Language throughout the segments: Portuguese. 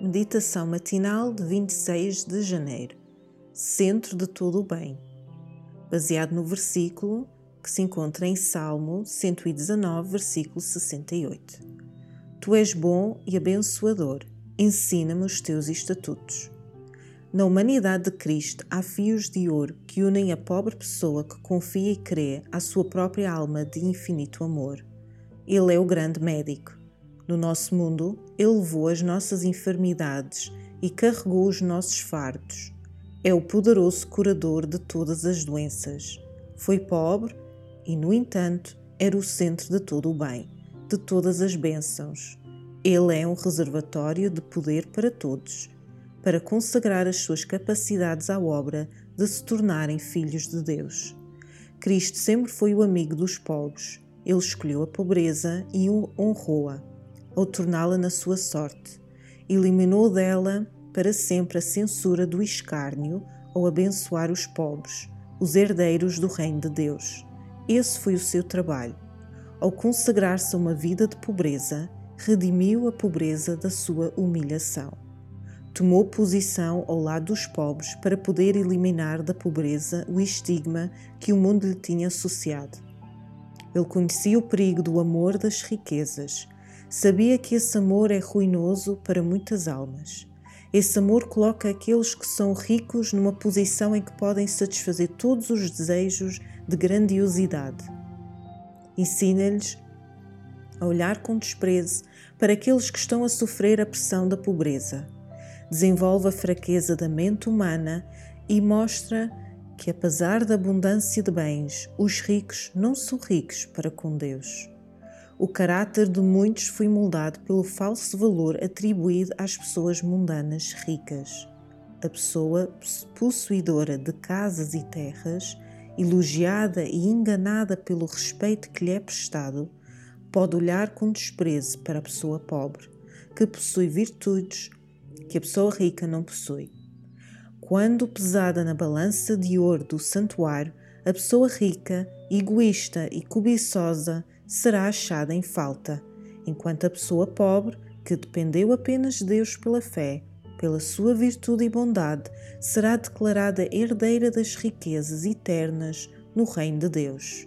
Meditação matinal de 26 de janeiro. Centro de todo o bem. Baseado no versículo que se encontra em Salmo 119, versículo 68. Tu és bom e abençoador, ensina-me os teus estatutos. Na humanidade de Cristo há fios de ouro que unem a pobre pessoa que confia e crê à sua própria alma de infinito amor. Ele é o grande médico. No nosso mundo, Ele levou as nossas enfermidades e carregou os nossos fardos. É o poderoso curador de todas as doenças. Foi pobre e, no entanto, era o centro de todo o bem, de todas as bênçãos. Ele é um reservatório de poder para todos para consagrar as suas capacidades à obra de se tornarem filhos de Deus. Cristo sempre foi o amigo dos pobres. Ele escolheu a pobreza e honrou-a, ao torná-la na sua sorte. Eliminou dela para sempre a censura do escárnio ao abençoar os pobres, os herdeiros do reino de Deus. Esse foi o seu trabalho. Ao consagrar-se a uma vida de pobreza, redimiu a pobreza da sua humilhação tomou posição ao lado dos pobres para poder eliminar da pobreza o estigma que o mundo lhe tinha associado. Ele conhecia o perigo do amor das riquezas. Sabia que esse amor é ruinoso para muitas almas. Esse amor coloca aqueles que são ricos numa posição em que podem satisfazer todos os desejos de grandiosidade. Ensina-lhes a olhar com desprezo para aqueles que estão a sofrer a pressão da pobreza desenvolve a fraqueza da mente humana e mostra que, apesar da abundância de bens, os ricos não são ricos para com Deus. O caráter de muitos foi moldado pelo falso valor atribuído às pessoas mundanas ricas. A pessoa possuidora de casas e terras, elogiada e enganada pelo respeito que lhe é prestado, pode olhar com desprezo para a pessoa pobre, que possui virtudes, que a pessoa rica não possui. Quando pesada na balança de ouro do santuário, a pessoa rica, egoísta e cobiçosa será achada em falta, enquanto a pessoa pobre, que dependeu apenas de Deus pela fé, pela sua virtude e bondade, será declarada herdeira das riquezas eternas no Reino de Deus.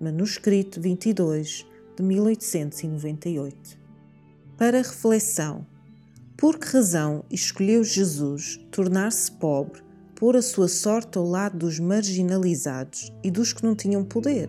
Manuscrito 22, de 1898. Para reflexão, por que razão escolheu Jesus tornar-se pobre, pôr a sua sorte ao lado dos marginalizados e dos que não tinham poder?